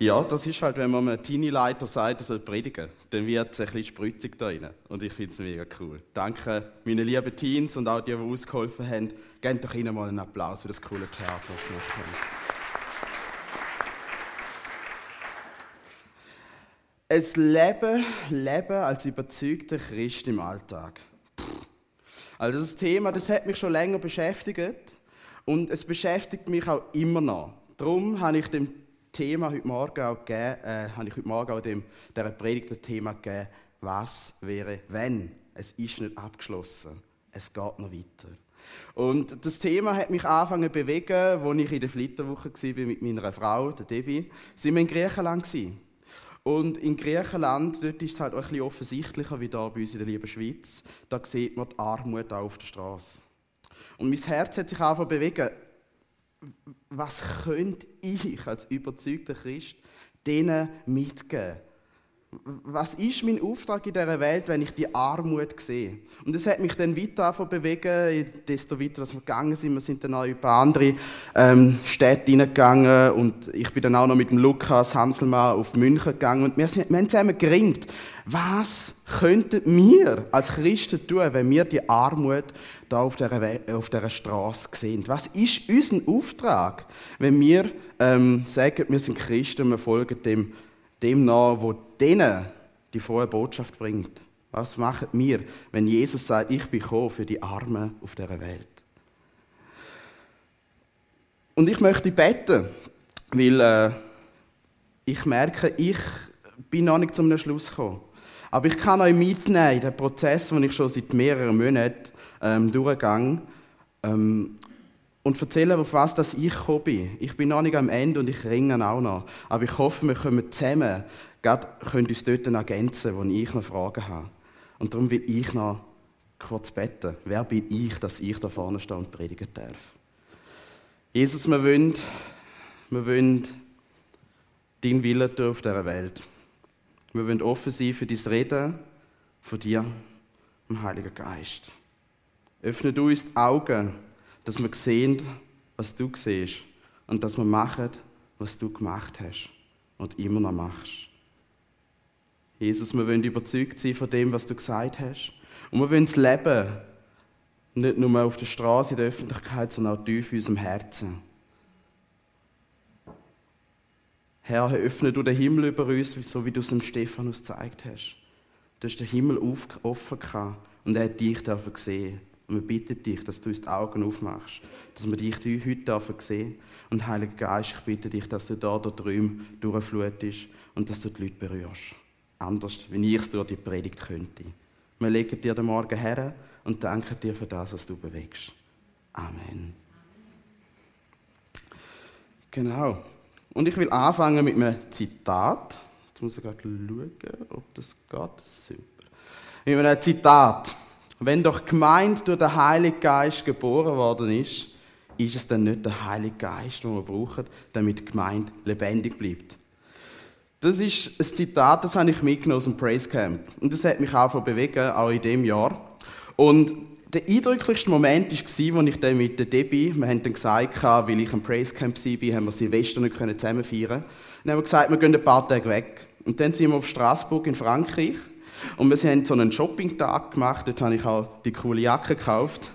Ja, das ist halt, wenn man einem Teenie-Leiter sagt, er soll predigen, dann wird es ein bisschen spritzig da rein. Und ich finde es mega cool. Danke meinen lieben Teens und auch die, die ausgeholfen haben. Gebt doch ihnen mal einen Applaus für das coole Theater, das sie gemacht haben. Ein Leben, Leben als überzeugter Christ im Alltag. Also das Thema, das hat mich schon länger beschäftigt und es beschäftigt mich auch immer noch. Darum habe ich dem Thema heute Morgen auch gegeben, äh, habe ich heute Morgen auch dem, dieser Predigt das Thema gegeben, was wäre, wenn? Es ist nicht abgeschlossen. Es geht noch weiter. Und das Thema hat mich angefangen zu bewegen, als ich in der Flitterwoche war mit meiner Frau, der Devi. Sie waren in Griechenland. Und in Griechenland, dort ist es halt auch ein bisschen offensichtlicher wie da bei uns in der lieben Schweiz. Da sieht man die Armut auch auf der Straße. Und mein Herz hat sich zu bewegen was könnte ich als überzeugter Christ denen mitgeben? Was ist mein Auftrag in dieser Welt, wenn ich die Armut sehe? Und das hat mich dann weiter bewegen, desto weiter dass wir gegangen sind. Wir sind dann auch über andere ähm, Städte hineingegangen und ich bin dann auch noch mit dem Lukas Hanselmann auf München gegangen und wir, sind, wir haben zusammen geringt. Was könnten wir als Christen tun, wenn wir die Armut da auf dieser, auf dieser Straße sehen? Was ist unser Auftrag, wenn wir ähm, sagen, wir sind Christen wir folgen dem, dem nach, wo denen die frohe Botschaft bringt? Was machen wir, wenn Jesus sagt, ich bin gekommen für die Armen auf dieser Welt? Und ich möchte beten, weil äh, ich merke, ich bin noch nicht zum Schluss gekommen. Aber ich kann euch mitnehmen in den Prozess, den ich schon seit mehreren Monaten ähm, durchgehe. Ähm, und erzählen, auf was das ich gekommen bin. Ich bin noch nicht am Ende und ich ringe auch noch. Aber ich hoffe, wir können zusammen, gerade können uns dort ergänzen, wo ich noch Fragen habe. Und darum will ich noch kurz beten. Wer bin ich, dass ich da vorne stehe und predigen darf? Jesus, wir wollen, wir wollen deinen Willen tun auf dieser Welt. Wir wollen offen sein für dein Reden von dir, dem Heiligen Geist. Öffne du uns die Augen, dass wir sehen, was du siehst und dass wir machen, was du gemacht hast und immer noch machst. Jesus, wir wollen überzeugt sein von dem, was du gesagt hast. Und wir wollen das Leben nicht nur auf der Straße, in der Öffentlichkeit, sondern auch tief in unserem Herzen. Herr, öffne du den Himmel über uns, so wie du es dem Stephanus gezeigt hast. Du hast den Himmel offen gehabt und er hat dich sehen. Und wir bitten dich, dass du uns die Augen aufmachst, dass wir dich heute dürfen sehen. Und Heiliger Geist, ich bitte dich, dass du da der Träume durchflutest und dass du die Leute berührst. Anders, wenn ich es durch die Predigt könnte. Wir legen dir den Morgen her und danken dir für das, was du bewegst. Amen. Genau. Und ich will anfangen mit einem Zitat. Jetzt muss ich gerade schauen, ob das geht. Super. Mit einem Zitat. Wenn doch Gemeinde durch den Heiligen Geist geboren worden ist, ist es dann nicht der Heilige Geist, den wir brauchen, damit die Gemeinde lebendig bleibt. Das ist ein Zitat, das habe ich mitgenommen aus dem Praise Camp. Und das hat mich auch bewegt, auch in dem Jahr. Und der eindrücklichste Moment war, als ich dann mit der Debbie, wir haben dann gesagt, weil ich am Praise Camp war, haben wir Silvester nicht zusammen feiern Dann haben wir gesagt, wir gehen ein paar Tage weg. Und dann sind wir auf Straßburg in Frankreich und wir haben so einen Shopping-Tag gemacht, dort habe ich auch die coole Jacke gekauft.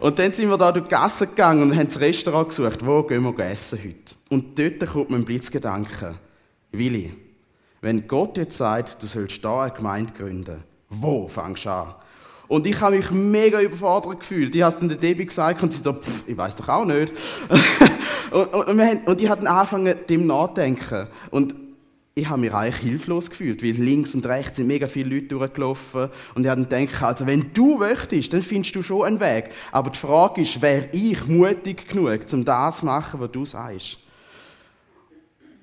Und dann sind wir da durch die Gasse gegangen und haben das Restaurant gesucht, wo gehen wir essen heute. Und dort kommt mir ein Blitzgedanke. Willi, wenn Gott jetzt sagt, du sollst da eine Gemeinde gründen, wo fängst du an? Und ich habe mich mega überfordert gefühlt. Ich habe es dann der Debbie gesagt und sie so, pff, ich weiß doch auch nicht. und, und, und, und ich habe angefangen, dem nachzudenken. Und ich habe mich eigentlich hilflos gefühlt, weil links und rechts sind mega viele Leute durchgelaufen und ich habe dann gedacht, also wenn du möchtest, dann findest du schon einen Weg. Aber die Frage ist, wäre ich mutig genug, um das zu machen, was du sagst?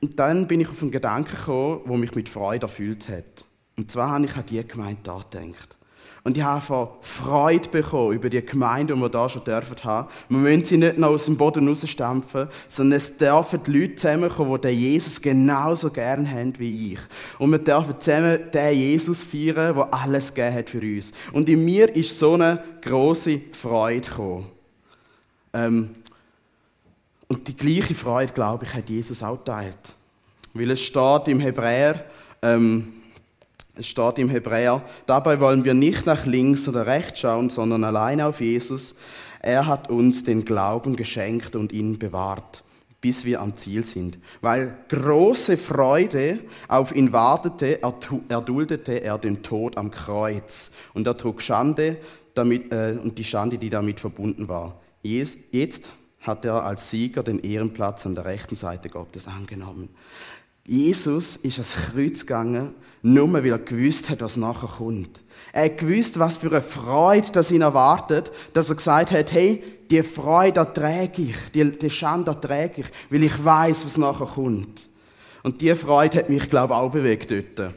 Und dann bin ich auf einen Gedanken gekommen, der mich mit Freude erfüllt hat. Und zwar habe ich an die Gemeinde da gedacht. Und ich habe Freude bekommen über die Gemeinde, die wir da schon dürfen haben. Wir müssen sie nicht noch aus dem Boden rausstampfen, sondern es dürfen die Leute zusammenkommen, die Jesus genauso gern haben wie ich. Und wir dürfen zusammen den Jesus feiern, der alles gegeben hat für uns. Und in mir ist so eine große Freude gekommen. Ähm, und die gleiche Freude, glaube ich, hat Jesus auch geteilt. weil es steht im Hebräer, ähm, es steht im Hebräer, dabei wollen wir nicht nach links oder rechts schauen, sondern allein auf Jesus. Er hat uns den Glauben geschenkt und ihn bewahrt, bis wir am Ziel sind. Weil große Freude auf ihn wartete, erduldete er den Tod am Kreuz. Und er trug Schande damit, äh, und die Schande, die damit verbunden war. Jetzt, jetzt hat er als Sieger den Ehrenplatz an der rechten Seite Gottes angenommen. Jesus ist ans Kreuz gegangen, nur weil er gewusst hat, was nachher kommt. Er gewusst, was für eine Freude das ihn erwartet, dass er gesagt hat, hey, die Freude erträge ich, die, die Schande erträge ich, weil ich weiß, was nachher kommt. Und die Freude hat mich, glaube ich, auch bewegt dort.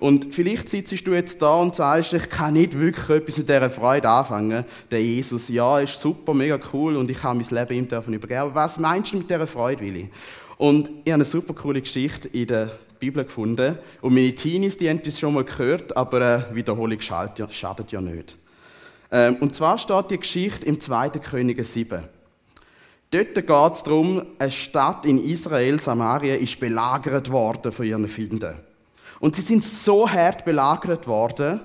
Und vielleicht sitzt du jetzt da und sagst, ich kann nicht wirklich etwas mit dieser Freude anfangen. Der Jesus, ja, ist super, mega cool und ich habe mein Leben ihm davon übergeben. Aber was meinst du mit dieser Freude, Willi? Und ich habe eine super coole Geschichte in der Bibel gefunden. Und meine Teenies, die haben das schon mal gehört, aber äh, Wiederholung schadet, ja nicht. Ähm, und zwar steht die Geschichte im 2. Könige 7. Dort geht es darum, eine Stadt in Israel, Samaria, ist belagert worden von ihren Finden. Und sie sind so hart belagert worden,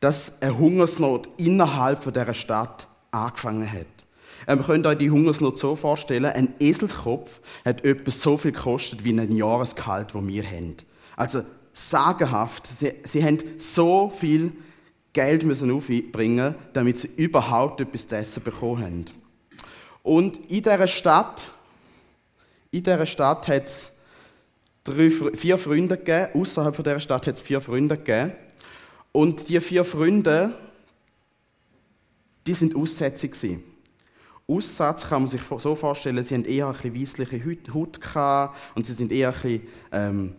dass eine Hungersnot innerhalb von dieser Stadt angefangen hat. Ähm, ihr könnt euch die Hungersnot so vorstellen, ein Eselskopf hat etwa so viel gekostet wie ein Jahresgehalt, das wir haben. Also sagenhaft. Sie, sie haben so viel Geld müssen aufbringen, damit sie überhaupt etwas zu essen bekommen haben. Und in dieser Stadt, in dieser Stadt hat es drei, vier Freunde gegeben. Außerhalb dieser Stadt hat es vier Freunde gegeben. Und die vier Freunde, die sind aussätzig. Aussatz kann man sich so vorstellen, sie haben eher ein bisschen weissliche Haut und sie sind eher ein bisschen, ähm,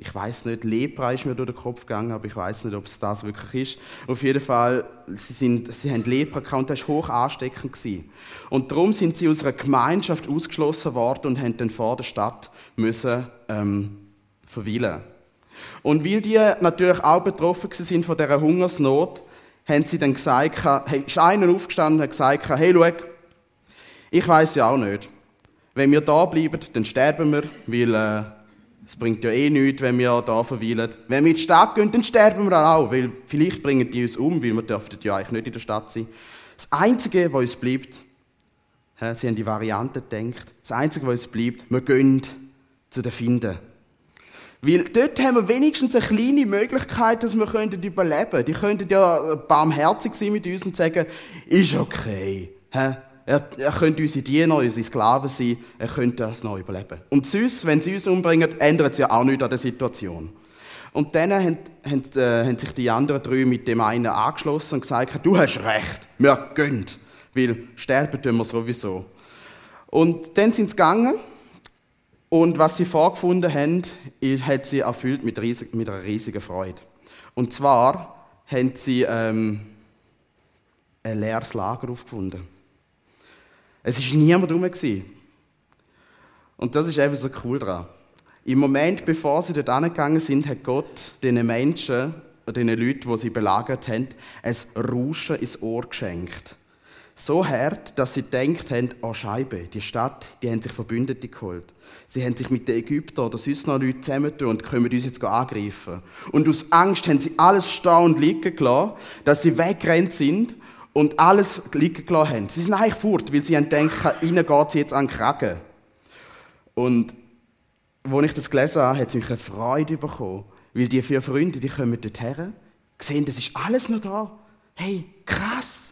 ich weiß nicht, Lepra ist mir durch den Kopf gegangen, aber ich weiß nicht, ob es das wirklich ist. Auf jeden Fall, sie, sind, sie haben Lepra gehabt und das war hoch ansteckend. Gewesen. Und darum sind sie aus einer Gemeinschaft ausgeschlossen worden und haben dann vor der Stadt müssen, ähm, verweilen. Und weil die natürlich auch betroffen sind von dieser Hungersnot, haben sie dann gesagt, ist einer aufgestanden und hat gesagt, hey, schau, ich weiß ja auch nicht. Wenn wir da bleiben, dann sterben wir, weil äh, es bringt ja eh nichts, wenn wir da verweilen. Wenn wir in die Stadt gehen, dann sterben wir auch, weil vielleicht bringen die uns um, weil wir dürften ja eigentlich nicht in der Stadt sein. Das Einzige, was uns bleibt, sie haben die Variante gedacht, das Einzige, was uns bleibt, wir gehen zu den Finden. Weil dort haben wir wenigstens eine kleine Möglichkeit, dass wir überleben können. Die könnten ja barmherzig sein mit uns und sagen, ist okay. Er, er könnte unsere Diener, unsere Sklaven sein, er könnte das noch überleben. Und sonst, wenn sie uns umbringen, ändert es ja auch nichts an der Situation. Und dann haben, haben, äh, haben, sich die anderen drei mit dem einen angeschlossen und gesagt, du hast recht, wir gehen, weil sterben tun wir sowieso. Und dann sind sie gegangen und was sie vorgefunden haben, hat sie erfüllt mit, riesig, mit einer riesigen Freude. Und zwar haben sie ähm, ein leeres Lager aufgefunden. Es war niemand herum. Und das ist einfach so cool dran. Im Moment, bevor sie dort angegangen sind, hat Gott den Menschen, den Leuten, die sie belagert haben, ein Rauschen ins Ohr geschenkt. So hart, dass sie gedacht haben, oh Scheibe, die Stadt, die haben sich Verbündete geholt. Sie haben sich mit den Ägyptern oder sonst noch Leuten zusammentun und können uns jetzt angreifen. Und aus Angst haben sie alles stehen und liegen gelassen, dass sie weggerannt sind und alles liegen gelassen haben. Sie sind eigentlich fort, weil sie haben gedacht, ihnen geht es jetzt an den Kragen. Und als ich das gelesen habe, hat es mich eine Freude bekommen, weil die vier Freunde, die kommen dorthin, sehen, das ist alles noch da. Hey, krass!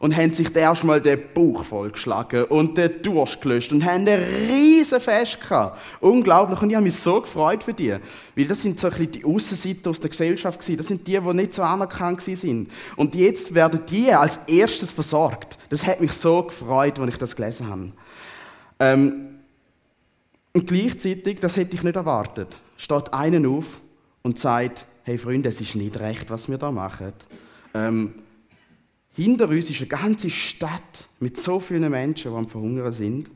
Und haben sich erstmal den Bauch vollgeschlagen und den Durst gelöscht und haben ein riesen Fest gehabt. Unglaublich. Und ich habe mich so gefreut für die. Weil das sind so ein bisschen die Aussenseiter aus der Gesellschaft gewesen. Das sind die, die nicht so anerkannt sind. Und jetzt werden die als erstes versorgt. Das hat mich so gefreut, als ich das gelesen habe. Ähm, und gleichzeitig, das hätte ich nicht erwartet, steht einer auf und sagt, hey Freunde, es ist nicht recht, was wir da machen. Ähm, hinter uns ist eine ganze Stadt mit so vielen Menschen, die am Verhungern sind.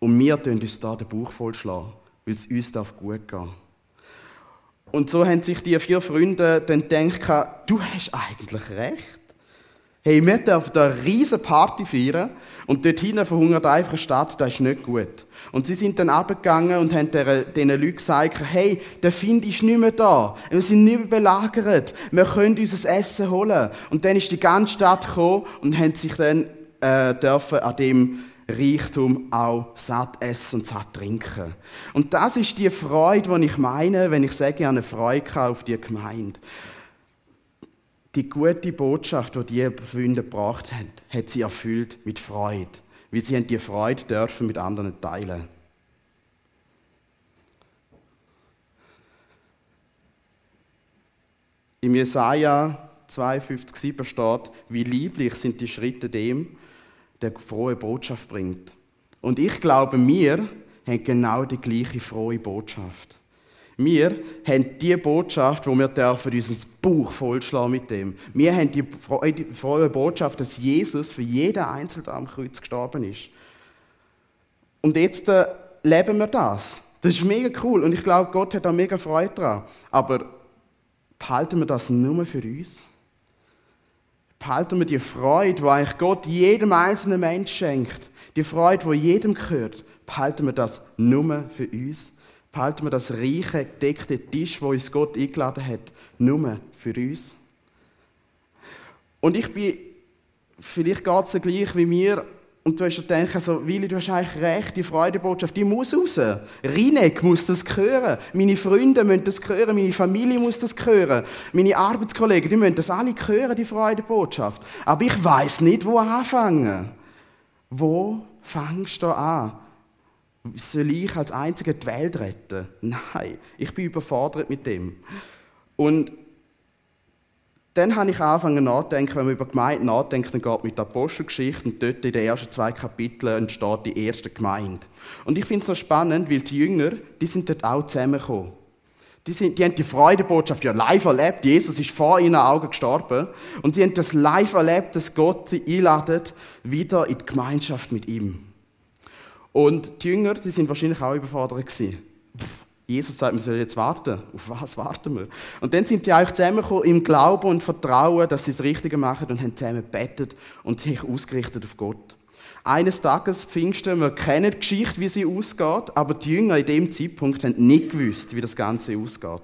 Und wir tun uns da den Bauch vollschlagen, weil es uns gut gehen Und so haben sich die vier Freunde dann gedacht, du hast eigentlich recht. Hey, wir dürfen eine riesige Party feiern und dort hinten verhungert einfach eine Stadt, das ist nicht gut. Und sie sind dann abgegangen und haben diesen Leuten gesagt, hey, der Find ist nicht mehr da. Wir sind nicht mehr belagert. Wir können unser Essen holen. Und dann ist die ganze Stadt gekommen und haben sich dann äh, dürfen an dem Reichtum auch satt essen und satt trinken. Und das ist die Freude, die ich meine, wenn ich sage, ich habe eine Freude auf die Gemeinde. Die gute Botschaft, die die Freunde gebracht haben, hat sie erfüllt mit Freude. Weil sie haben die Freude dürfen mit anderen teilen. Im Jesaja 52,7 steht, wie lieblich sind die Schritte dem, der frohe Botschaft bringt. Und ich glaube, wir haben genau die gleiche frohe Botschaft. Wir haben die Botschaft, wo wir dürfen unseren Bauch vollschlagen mit dem. Wir haben die frohe Botschaft, dass Jesus für jeden Einzelnen am Kreuz gestorben ist. Und jetzt äh, leben wir das. Das ist mega cool und ich glaube, Gott hat da mega Freude dran. Aber behalten wir das nur für uns? behalten wir die Freude, die eigentlich Gott jedem einzelnen Menschen schenkt, die Freude, die jedem gehört, behalten wir das nur für uns. Behalten wir das reiche, gedeckte Tisch, wo uns Gott eingeladen hat, nur für uns. Und ich bin, vielleicht geht es gleich wie mir, und du hast gedacht, also, Willi, du hast eigentlich recht, die Freudebotschaft, die muss raus. Rinek muss das hören. Meine Freunde müssen das hören. Meine Familie muss das hören. Meine Arbeitskollegen, die müssen das alle hören, die Freudebotschaft. Aber ich weiß nicht, wo anfangen. Wo fängst du an? Soll ich als Einziger die Welt retten? Nein, ich bin überfordert mit dem. Und dann habe ich angefangen nachzudenken, wenn man über Gemeinde nachdenkt, dann geht mit der Apostelgeschichte und dort in den ersten zwei Kapiteln entsteht die erste Gemeinde. Und ich finde es so spannend, weil die Jünger, die sind dort auch zusammengekommen. Die, sind, die haben die Freudebotschaft ja live erlebt. Jesus ist vor ihren Augen gestorben. Und sie haben das live erlebt, dass Gott sie einladet, wieder in die Gemeinschaft mit ihm. Und die Jünger, die sind wahrscheinlich auch überfordert gewesen. Jesus sagt, wir sollen jetzt warten. Auf was warten wir? Und dann sind sie eigentlich zusammengekommen im Glauben und Vertrauen, dass sie das Richtige machen und haben zusammen bettet und sich ausgerichtet auf Gott. Eines Tages, Pfingsten, wir kennen die Geschichte, wie sie ausgeht, aber die Jünger in dem Zeitpunkt haben nicht gewusst, wie das Ganze ausgeht.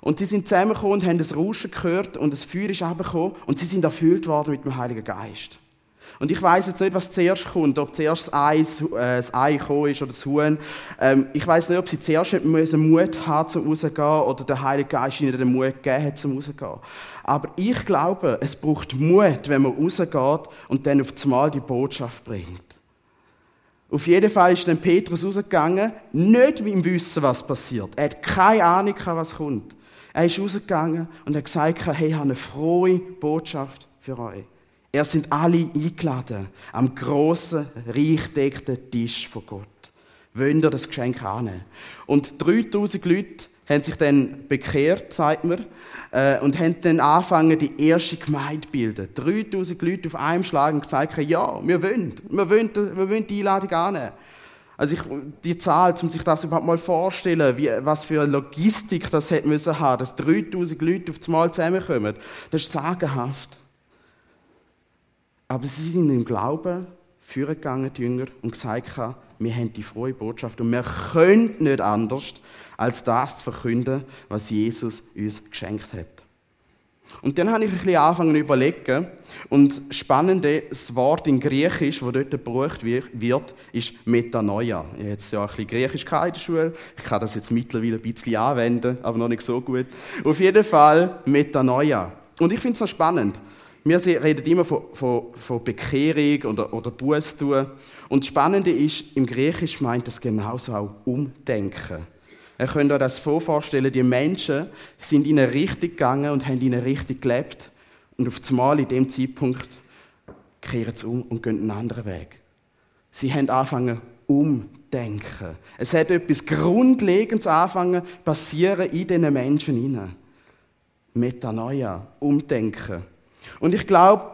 Und sie sind zusammengekommen und haben das Rauschen gehört und das Feuer ist abgekommen und sie sind erfüllt worden mit dem Heiligen Geist. Und ich weiß jetzt nicht, was zuerst kommt, ob zuerst das Ei, äh, das Ei gekommen ist oder das Huhn. Ähm, ich weiß nicht, ob sie zuerst müssen Mut haben zum rausgehen oder der Heilige Geist ihnen den Mut gegeben hat zum rausgehen. Aber ich glaube, es braucht Mut, wenn man rausgeht und dann auf einmal die Botschaft bringt. Auf jeden Fall ist dann Petrus rausgegangen, nicht im Wissen, was passiert. Er hat keine Ahnung, was kommt. Er ist rausgegangen und hat gesagt, hey, ich habe eine frohe Botschaft für euch. Er sind alle eingeladen am großen, reich deckten Tisch von Gott. Wollen ihr das Geschenk annehmen? Und 3000 Leute haben sich dann bekehrt, sagt man, äh, und haben dann angefangen, die erste Gemeinde zu bilden. 3000 Leute auf einem Schlag und gesagt, ja, wir wollen, wir wollen, wir wollen die Einladung annehmen. Also ich, die Zahl, um sich das überhaupt mal vorzustellen, wie, was für eine Logistik das hätte müssen haben, dass 3000 Leute auf einmal zusammenkommen, das ist sagenhaft. Aber sie sind im Glauben vorgegangen, die Jünger, und gesagt wir haben die frohe Botschaft und wir können nicht anders, als das zu verkünden, was Jesus uns geschenkt hat. Und dann habe ich ein bisschen angefangen zu überlegen. Und das Spannende, das Wort in Griechisch, das dort gebraucht wird, ist Metanoia. Ich habe jetzt ja ein bisschen Griechisch in der Schule. Ich kann das jetzt mittlerweile ein bisschen anwenden, aber noch nicht so gut. Auf jeden Fall Metanoia. Und ich finde es noch spannend. Wir reden immer von, von, von Bekehrung oder, oder Buß. Und das Spannende ist, im Griechisch meint das genauso auch Umdenken. Ihr könnt euch das vorstellen, die Menschen sind in eine Richtung gegangen und haben in eine Richtung gelebt. Und auf einmal in dem Zeitpunkt kehren sie um und gehen einen anderen Weg. Sie haben angefangen umdenken. Es hat etwas Grundlegendes angefangen passieren in diesen Menschen hinein. Metanoia, umdenken. Und ich glaube,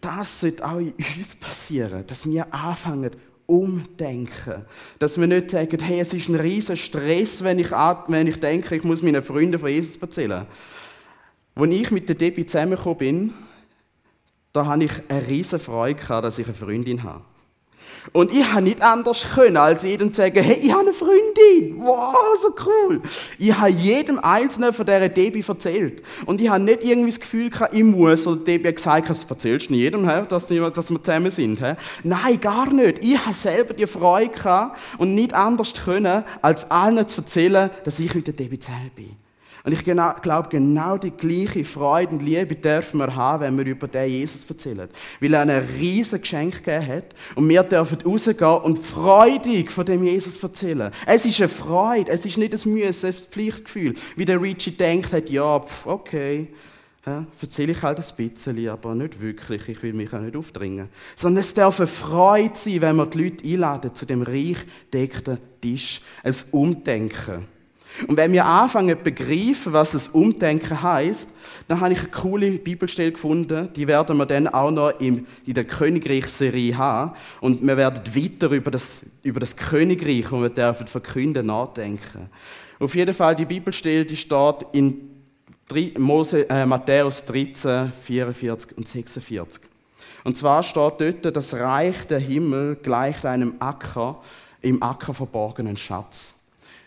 das sollte auch in uns passieren, dass wir anfangen, umdenken. Dass wir nicht sagen, hey, es ist ein riesiger Stress, wenn ich, wenn ich denke, ich muss meinen Freunden von Jesus erzählen. Als ich mit der Debbie zusammengekommen bin, da habe ich eine riesige Freude dass ich eine Freundin habe. Und ich habe nicht anders können, als jedem zu sagen, hey, ich habe eine Freundin. Wow, so cool. Ich habe jedem Einzelnen von dieser Debbie erzählt. Und ich habe nicht irgendwie das Gefühl gehabt, ich muss, oder Debbie hat gesagt, das erzählst du jedem, dass, wir zusammen sind. Nein, gar nicht. Ich habe selber die Freude gehabt und nicht anders können, als allen zu erzählen, dass ich mit der Debbie zusammen bin. Und ich genau, glaube, genau die gleiche Freude und Liebe dürfen wir haben, wenn wir über den Jesus erzählen. Weil er ein riesiges Geschenk gegeben hat. Und wir dürfen rausgehen und freudig von dem Jesus erzählen. Es ist eine Freude, es ist nicht ein Müssen, ein Pflichtgefühl. Wie der Richie denkt hat, ja, pf, okay, ja, erzähle ich halt ein bisschen, aber nicht wirklich. Ich will mich auch nicht aufdringen. Sondern es darf eine Freude sein, wenn wir die Leute einladen zu dem reich deckten Tisch. Ein Umdenken. Und wenn wir anfangen zu begreifen, was das Umdenken heißt, dann habe ich eine coole Bibelstelle gefunden. Die werden wir dann auch noch in der Königreichserie haben. Und wir werden weiter über das, über das Königreich, und wir dürfen verkünden, nachdenken. Auf jeden Fall, die Bibelstelle, die steht in Mose, äh, Matthäus 13, 44 und 46. Und zwar steht dort, das Reich der Himmel gleicht einem Acker, im Acker verborgenen Schatz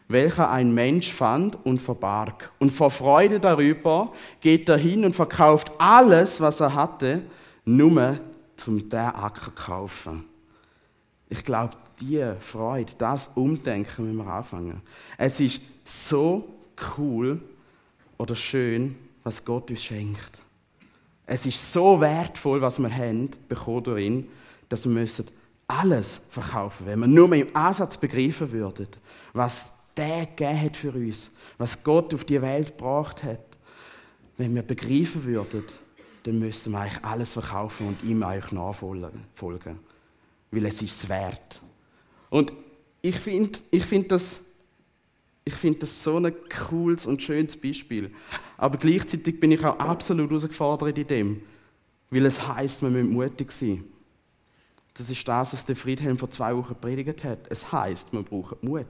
welcher ein Mensch fand und verbarg. Und vor Freude darüber geht er hin und verkauft alles, was er hatte, nur zum der Acker kaufen. Ich glaube, die Freude, das Umdenken müssen wir anfangen. Es ist so cool oder schön, was Gott uns schenkt. Es ist so wertvoll, was wir haben, bekommen durch ihn, dass wir müssen alles verkaufen, wenn wir nur mal im Ansatz begreifen würden, was der gegeben hat für uns, was Gott auf die Welt gebracht hat, wenn wir begreifen würden, dann müssten wir eigentlich alles verkaufen und ihm eigentlich nachfolgen. Weil es ist es wert. Und ich finde ich find das, find das so ein cooles und schönes Beispiel. Aber gleichzeitig bin ich auch absolut herausgefordert in dem, weil es heißt, wir müssen mutig sein. Das ist das, was der Friedhelm vor zwei Wochen predigt hat. Es heißt, wir brauchen Mut.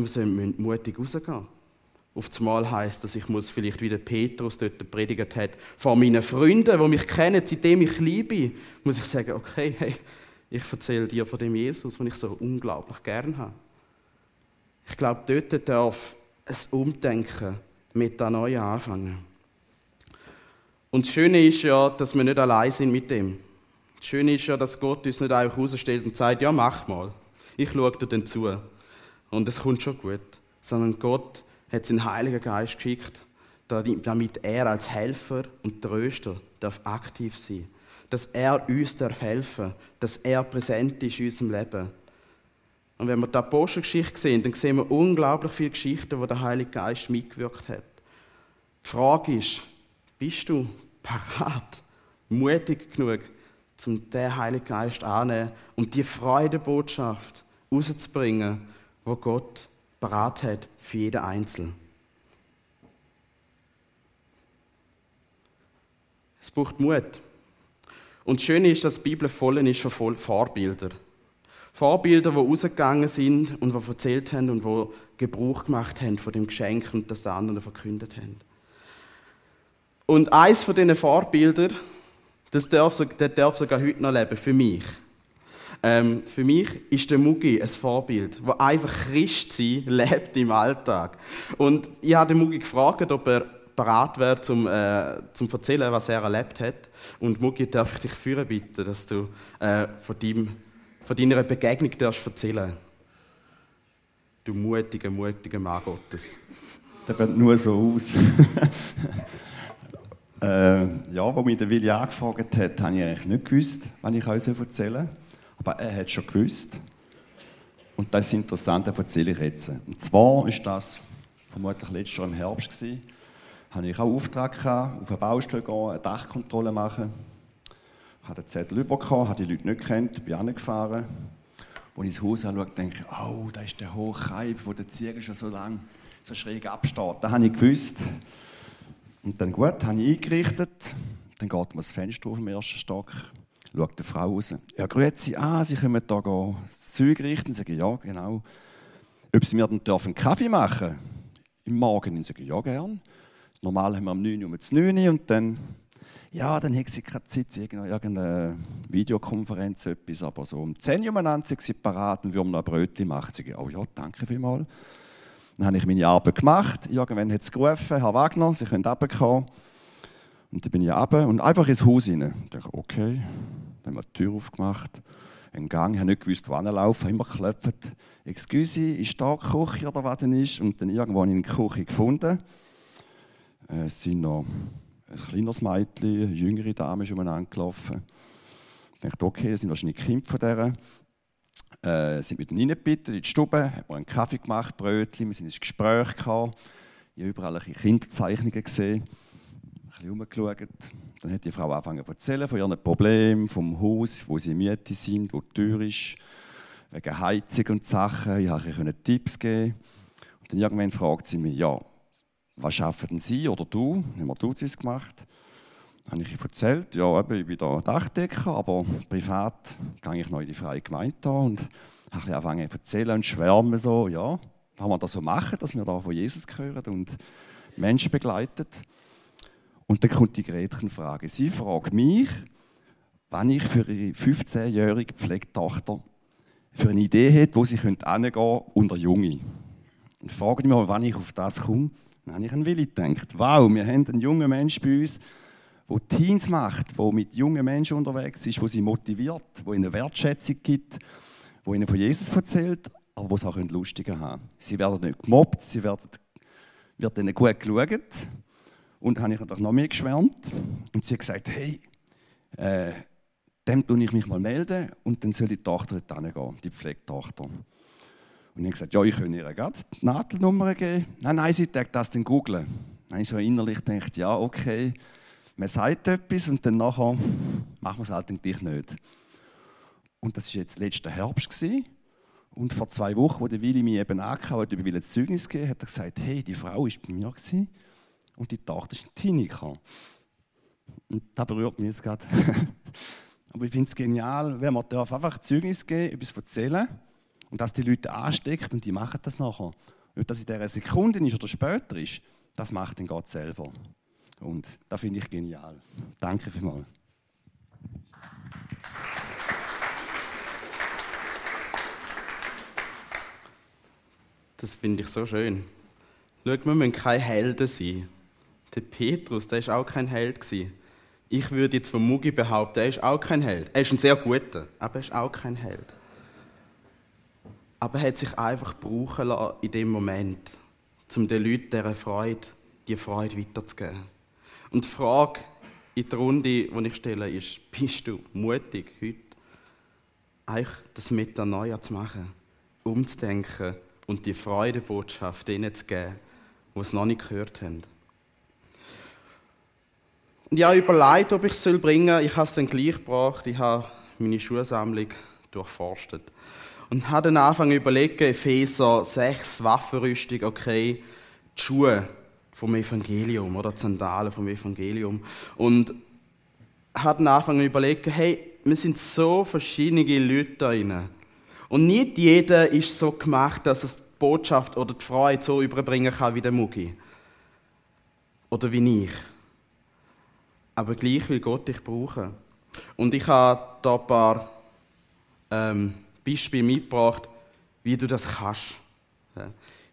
Wir müssen mutig rausgehen. Auf das Mal heisst dass ich muss vielleicht wieder Petrus dort predigt hat, vor meinen Freunden, die mich kennen, seitdem ich liebe, muss ich sagen, okay, hey, ich erzähle dir von dem Jesus, den ich so unglaublich gern habe. Ich glaube, dort darf ein Umdenken mit der Neuen anfangen. Und das Schöne ist ja, dass wir nicht allein sind mit dem. Das Schöne ist ja, dass Gott uns nicht einfach rausstellt und sagt, ja, mach mal. Ich schaue dir dann zu und es kommt schon gut. Sondern Gott hat seinen Heiligen Geist geschickt, damit er als Helfer und Tröster darf aktiv sein Dass er uns darf helfen dass er präsent ist in unserem Leben. Und wenn wir die Apostelgeschichte sehen, dann sehen wir unglaublich viele Geschichten, wo der Heilige Geist mitgewirkt hat. Die Frage ist, bist du parat, mutig genug, um den Heiligen Geist anzunehmen und die Freudebotschaft rauszubringen wo Gott parat hat für jeden Einzelnen. Es braucht Mut. Und das Schöne ist, dass die Bibel voll ist von Vorbildern. Vorbilder, die rausgegangen sind und die erzählt haben und die Gebrauch gemacht haben von dem Geschenk und das den anderen verkündet haben. Und eins von diesen Vorbildern, das darf, das darf sogar heute noch leben, für mich. Ähm, für mich ist der Mugi ein Vorbild, wo einfach Christ sein lebt im Alltag. Und ich habe den Mugi gefragt, ob er bereit wäre, zum, äh, zum erzählen, was er erlebt hat. Und Mugi, darf ich dich führen bitten, dass du äh, von, deinem, von deiner Begegnung darfst erzählen Du mutiger, mutiger Mann Gottes. Der sieht nur so aus. äh, ja, wo mich der Willi angefragt hat, habe ich eigentlich nicht gewusst, was ich euch erzählen soll. Aber er hat schon gewusst. Und das ist interessant, das erzähle ich jetzt. Und zwar ist das vermutlich letztes Jahr im Herbst gewesen, hatte ich auch Auftrag gehabt, auf eine Baustelle gehen, eine Dachkontrolle machen. Ich hatte einen Zettel bekommen, habe die Leute nicht gekannt, bin angefahren. Als ich ins Haus anschaue, denke ich, oh, da ist der hohe Kaib, wo der Ziegel schon so lang so schräg absteht. Das habe ich gewusst. Und dann gut, habe ich eingerichtet. Dann geht man das Fenster auf dem ersten Stock schaut die Frau raus. Ja, grüezi, ah, Sie können da das Zeug richten. Sage ja, genau. Ob Sie mir dann dürfen Kaffee machen im Morgen? Ich sage ja, gern. Normal haben wir am 9 Uhr um 9 Uhr und dann ja, dann hat sie keine Zeit, irgendeine Videokonferenz, etwas, aber so um 10 Uhr umeinander sind sie parat und wir haben noch ein Brötchen machen. Ich oh ja, danke vielmals. Dann habe ich meine Arbeit gemacht, irgendwann hat es gerufen, Herr Wagner, Sie können runterkommen. Und dann bin ich runter und einfach ins Haus rein. Ich dachte, okay, dann haben wir die Tür aufgemacht, einen Gang, ich habe nicht gewusst, wo laufen, immer geklopft. Excuse, ist da die Küche oder was denn ist? Und dann irgendwo habe ich eine Küche gefunden. Äh, es sind noch ein kleines Mädchen, eine jüngere Dame ist umeinander gelaufen. Ich dachte, okay, das sind wahrscheinlich Kinder von dieser. Äh, sind mit reingebeten in die Stube, haben einen Kaffee gemacht, Brötchen, wir sind ins Gespräch gekommen. Ich habe überall Kinderzeichnungen gesehen, bisschen herumgeschaut. Dann hat die Frau angefangen zu erzählen von ihren Problemen, vom Haus, wo sie Miete sind, wo die Tür ist, wegen Heizung und Sachen. Ich konnte Tipps geben. Und dann irgendwann fragt sie mich, ja, was schaffen Sie oder du? Haben wir Duzis gemacht. Dann habe ich erzählt, ja, eben, ich bin da Dachdecker, aber privat gehe ich noch in die freie Gemeinde und habe angefangen zu erzählen und schwärmen so, ja, was wir da so machen, dass wir da von Jesus hören und Menschen begleiten. Und dann kommt die Gretchenfrage. Sie fragt mich, wann ich für ihre 15-jährige Pflegetochter für eine Idee hätte, wo sie hingehen könnte unter Junge. Und fragt mich wann ich auf das komme. Dann habe ich an Willi gedacht. Wow, wir haben einen jungen Menschen bei uns, der Teams macht, der mit jungen Menschen unterwegs ist, wo sie motiviert, wo ihnen Wertschätzung gibt, wo ihnen von Jesus erzählt, aber wo sie auch lustiger haben Sie werden nicht gemobbt, sie werden, wird ihnen gut geschaut. Und dann habe ich natürlich noch mehr geschwärmt. Und sie hat gesagt, hey, äh, dem tue ich mich mal melden und dann soll die Tochter dort hingehen, die Pflegetochter. Und ich habe gesagt, ja, ich könnte ihr gerade die Nadelnummer geben. Nein, nein, sie sagt das dann googeln. Dann so innerlich gedacht, ja, okay, man sagt etwas und dann nachher machen wir es halt gleich nicht. Und das war jetzt letzten Herbst. Gewesen. Und vor zwei Wochen, wo der Willi mich eben angehauen hat, über ein Zeugnis gegeben, hat er gesagt, hey, die Frau war bei mir gewesen, und die Tochter ist ein Tinika. Und das berührt mich jetzt gerade. Aber ich finde es genial, wenn man einfach Zeugnis geben, etwas erzählen und dass die Leute ansteckt und die machen das nachher. Ob das in dieser Sekunde ist oder später ist, das macht den Gott selber. Und das finde ich genial. Danke vielmals. Das finde ich so schön. Schau, wir müssen keine Helden sein. Der Petrus, der war auch kein Held. Ich würde jetzt von Mugi behaupten, er ist auch kein Held. Er ist ein sehr guter, aber er ist auch kein Held. Aber er hat sich einfach brauchen lassen in dem Moment, um den Leuten diese Freude, die Freude weiterzugeben. Und die Frage in der Runde, die ich stelle, ist: Bist du mutig, heute eigentlich das Metanoia zu machen, umzudenken und die Freudebotschaft denen zu geben, die es noch nicht gehört haben? Habe überlegt, ob ich es bringen soll. Ich habe es dann gleich gebracht. Ich habe meine Schulsammlung durchforstet. Und habe dann angefangen zu überlegen, Epheser 6, Waffenrüstung, okay, die Schuhe vom Evangelium oder die Sandalen vom Evangelium. Und habe dann angefangen zu überlegen, hey, wir sind so verschiedene Leute da drin. Und nicht jeder ist so gemacht, dass es die Botschaft oder die Freude so überbringen kann wie der Mugi. Oder wie ich. Aber gleich will Gott dich brauchen. Und ich habe da ein paar ähm, Beispiel mitgebracht, wie du das kannst.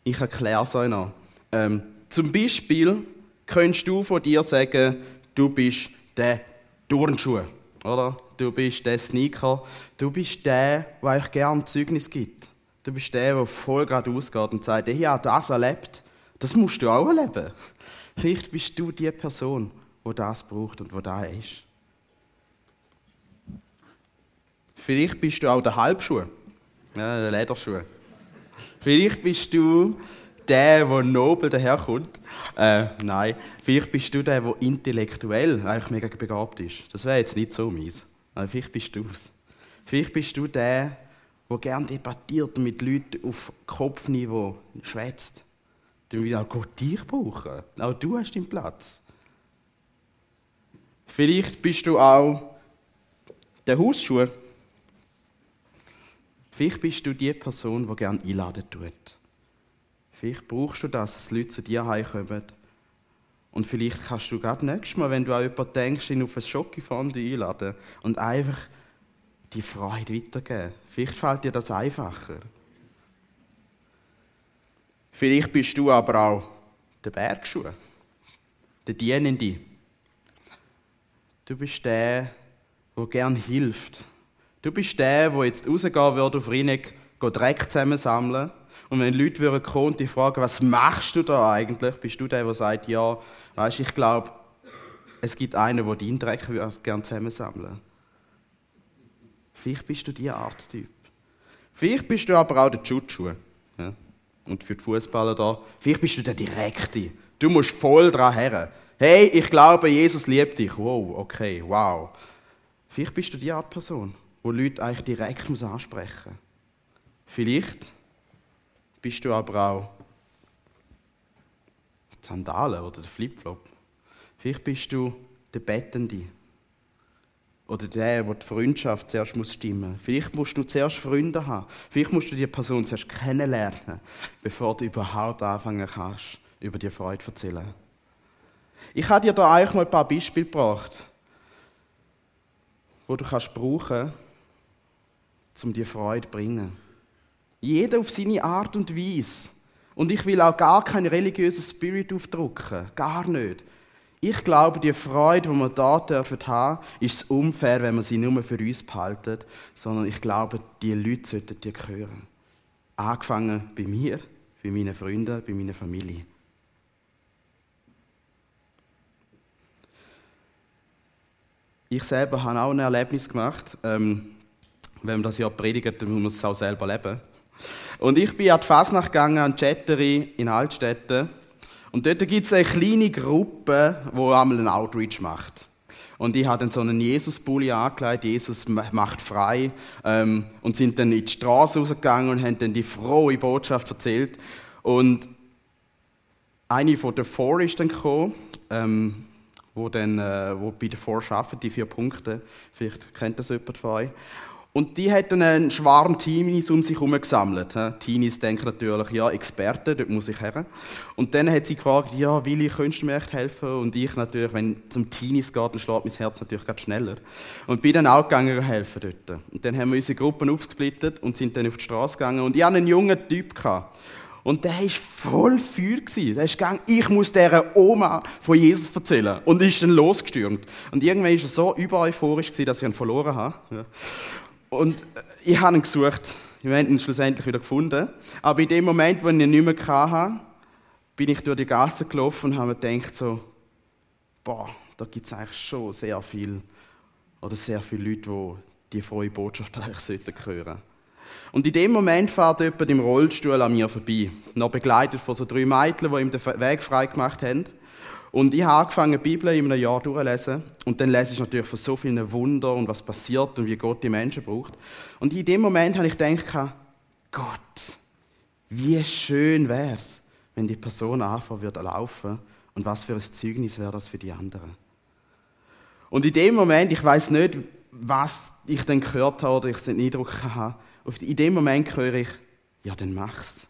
Ich erkläre es euch noch. Ähm, zum Beispiel könntest du von dir sagen, du bist der Turnschuh, oder? Du bist der Sneaker. Du bist der, der euch gerne Zeugnis gibt. Du bist der, der voll gerade ausgeht und sagt, ich habe das erlebt. Das musst du auch erleben. Vielleicht bist du die Person, die das braucht und wo da ist. Vielleicht bist du auch der Halbschuh, ja, der Lederschuh. Vielleicht bist du der, der nobel daherkommt. Äh, nein, vielleicht bist du der, der intellektuell eigentlich mega begabt ist. Das wäre jetzt nicht so mies. Aber vielleicht bist du es. Vielleicht bist du der, der gerne debattiert und mit Leuten auf Kopfniveau schwätzt. Dann will auch Gott dich brauchen. Auch du hast deinen Platz. Vielleicht bist du auch der Hausschuh. Vielleicht bist du die Person, die gerne einladen tut. Vielleicht brauchst du das, dass Leute zu dir heimkommen Und vielleicht kannst du gerade nächstes Mal, wenn du an jemanden denkst, ihn auf ein Schokofondue einladen und einfach die Freude weitergeben. Vielleicht fällt dir das einfacher. Vielleicht bist du aber auch der Bergschuh, der Dienende. Du bist der, der gern hilft. Du bist der, der jetzt rausgehen würde auf Rieneck, Dreck zusammensammeln. Und wenn Leute würden kommen und die fragen, was machst du da eigentlich, bist du der, der sagt, ja, weißt, ich glaube, es gibt einen, der deinen Dreck gerne zusammensammeln Vielleicht bist du die Art Typ. Vielleicht bist du aber auch der Chuchu. Ja? Und für die Fußballer da, vielleicht bist du der Direkte. Du musst voll dran her. Hey, ich glaube, Jesus liebt dich. Wow, okay, wow. Vielleicht bist du die Art Person, wo Leute eigentlich direkt muss ansprechen. Vielleicht bist du aber auch die Sandalen oder der Flipflop. Vielleicht bist du der Bettende. Oder der, der die Freundschaft zuerst muss stimmen muss. Vielleicht musst du zuerst Freunde haben. Vielleicht musst du die Person zuerst kennenlernen, bevor du überhaupt anfangen kannst, über die Freude zu erzählen. Ich habe dir da eigentlich mal ein paar Beispiele gebracht, wo du kannst brauchen, um dir Freude zu bringen. Jeder auf seine Art und Weise. Und ich will auch gar keinen religiösen Spirit aufdrücken. Gar nicht. Ich glaube, die Freude, die wir da dürfen haben, ist unfair, wenn wir sie nur für uns behalten, sondern ich glaube, die Leute sollten die hören. Angefangen bei mir, bei meinen Freunden, bei meiner Familie. Ich selber habe auch ein Erlebnis gemacht. Ähm, wenn man das ja predigt, dann muss man es auch selber leben. Und ich bin an die Fasnacht gegangen, an die Chattery in Altstädten. Und dort gibt es eine kleine Gruppe, die einmal einen Outreach macht. Und die hat dann so einen Jesus-Bulli angelegt, Jesus macht frei, ähm, und sind dann in die Straße rausgegangen und haben dann die frohe Botschaft erzählt. Und eine von der Four ist dann gekommen, ähm, wo, dann, äh, wo bei der Four arbeitet, die vier Punkte. Vielleicht kennt das jemand von euch. Und die hat einen Schwarm Teenies um sich herum gesammelt. Teenies denken natürlich, ja, Experte, dort muss ich her. Und dann hat sie gefragt, ja, Willi, könntest du mir echt helfen? Und ich natürlich, wenn es um Teenies geht, dann schlägt mein Herz natürlich gerade schneller. Und bin dann auch gegangen helfen dort. Und dann haben wir unsere Gruppen aufgesplittet und sind dann auf die Straße gegangen. Und ich hatte einen jungen Typ. Gehabt. Und der war voll Feuer. Der ist gegangen, ich muss dieser Oma von Jesus erzählen. Und ist dann losgestürmt. Und irgendwann war er so übereuphorisch, dass ich ihn verloren habe. Und ich habe ihn gesucht. Wir haben ihn schlussendlich wieder gefunden. Aber in dem Moment, wo ich ihn nicht mehr hatte, bin ich durch die Gasse gelaufen und habe mir gedacht, so, boah, da gibt es eigentlich schon sehr viel oder sehr viele Leute, die die frohe Botschaft eigentlich sollten hören. Und in dem Moment fährt jemand im Rollstuhl an mir vorbei, noch begleitet von so drei Mädchen, die ihm den Weg frei gemacht haben. Und ich habe angefangen, die Bibel in einem Jahr durchzulesen. Und dann lese ich natürlich von so vielen Wundern und was passiert und wie Gott die Menschen braucht. Und in dem Moment habe ich gedacht, Gott, wie schön wäre es, wenn die Person anfangen würde laufen und was für ein Zeugnis wäre das für die anderen. Und in dem Moment, ich weiß nicht, was ich dann gehört habe oder ich den Eindruck habe, in dem Moment höre ich, ja, dann mach's.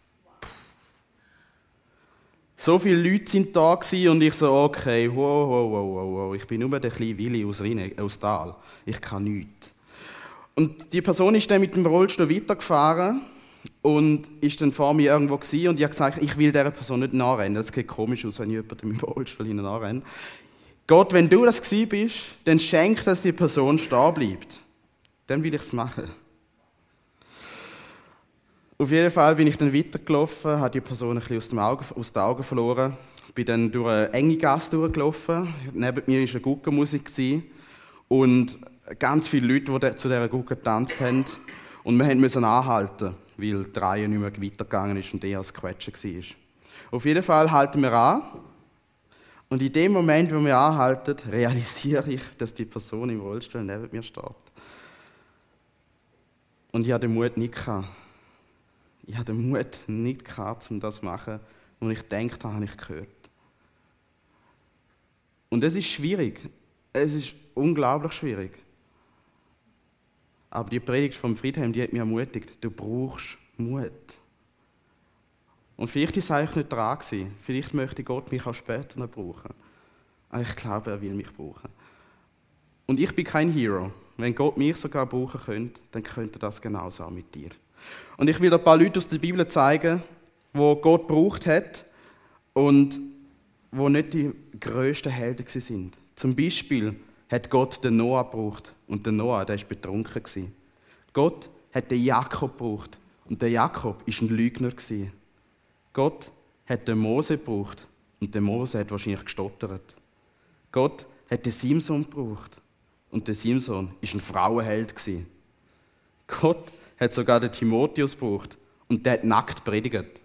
So viele Leute sind da und ich so, okay, wow, wow, wow, wow, wow. ich bin nur der kleine Willi aus, Rine, aus Tal. Ich kann nichts. Und die Person ist dann mit dem Rollstuhl weitergefahren und ist dann vor mir irgendwo gewesen und ich habe gesagt, ich will dieser Person nicht nachrennen. Das sieht komisch aus, wenn ich jemandem im Rollstuhl hinein nachrenne. Gott, wenn du das gewesen bist, dann schenk, dass die Person stehen bleibt. Dann will ich es machen. Auf jeden Fall bin ich dann weitergelaufen, habe die Person ein bisschen aus, dem Auge, aus den Augen verloren, bin dann durch eine enge Gasse durchgelaufen. Neben mir war eine Guggenmusik und ganz viele Leute, die zu dieser Gugge getanzt haben. Und wir mussten anhalten, weil die Reihe nicht mehr weitergegangen ist und eher als Quetschen war. Auf jeden Fall halten wir an. Und in dem Moment, wo wir anhalten, realisiere ich, dass die Person im Rollstuhl neben mir steht. Und ich hatte den Mut nicht. Gehabt ich hatte den Mut nicht gehabt, um das zu machen, was ich gedacht habe, habe ich gehört. Und es ist schwierig. Es ist unglaublich schwierig. Aber die Predigt vom Friedhelm, die hat mich ermutigt. Du brauchst Mut. Und vielleicht es eigentlich nicht dran gewesen. Vielleicht möchte Gott mich auch später noch brauchen. Aber ich glaube, er will mich brauchen. Und ich bin kein Hero. Wenn Gott mich sogar brauchen könnte, dann könnte das genauso auch mit dir. Und ich will ein paar Leute aus der Bibel zeigen, wo Gott braucht hat und wo nicht die größten Helden sind. Zum Beispiel hat Gott den Noah gebraucht und der Noah, der ist betrunken gewesen. Gott hat den Jakob gebraucht und der Jakob ist ein Lügner gewesen. Gott hat den Mose gebraucht und der Mose hat wahrscheinlich gestottert. Gott hat den Simson gebraucht und der Simson ist ein Frauenheld gewesen. Gott hat sogar den Timotheus gebraucht und der hat nackt predigt.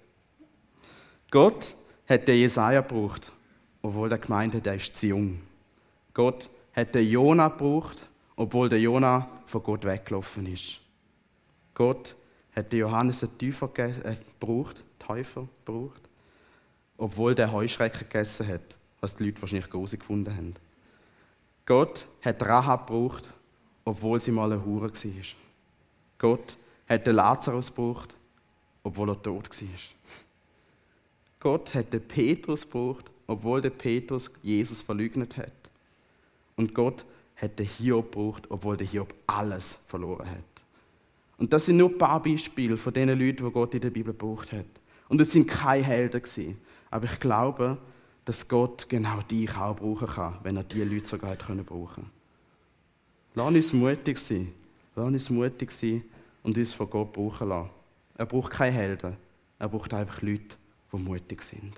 Gott hat den Jesaja gebraucht, obwohl der gemeint hat, er ist zu jung. Gott hat den Jona gebraucht, obwohl der Jona von Gott weggelaufen ist. Gott hat den Johannes den Täufer äh, gebraucht, Täufer gebraucht, obwohl der Heuschrecken gegessen hat, was die Leute wahrscheinlich groß gefunden haben. Gott hat Rahab gebraucht, obwohl sie mal eine Hure war. Gott hat den Lazarus gebraucht, obwohl er tot war. Gott hat den Petrus gebraucht, obwohl der Petrus Jesus verleugnet hat. Und Gott hat den Hiob gebraucht, obwohl der Hiob alles verloren hat. Und das sind nur ein paar Beispiele von den Leuten, die Gott in der Bibel gebraucht hat. Und es sind keine Helden. Aber ich glaube, dass Gott genau dich auch brauchen kann, wenn er diese Leute sogar brauchen können. Lass uns mutig sein. Lass uns mutig sein und uns von Gott brauchen lassen. Er braucht keine Helden. Er braucht einfach Leute, die mutig sind.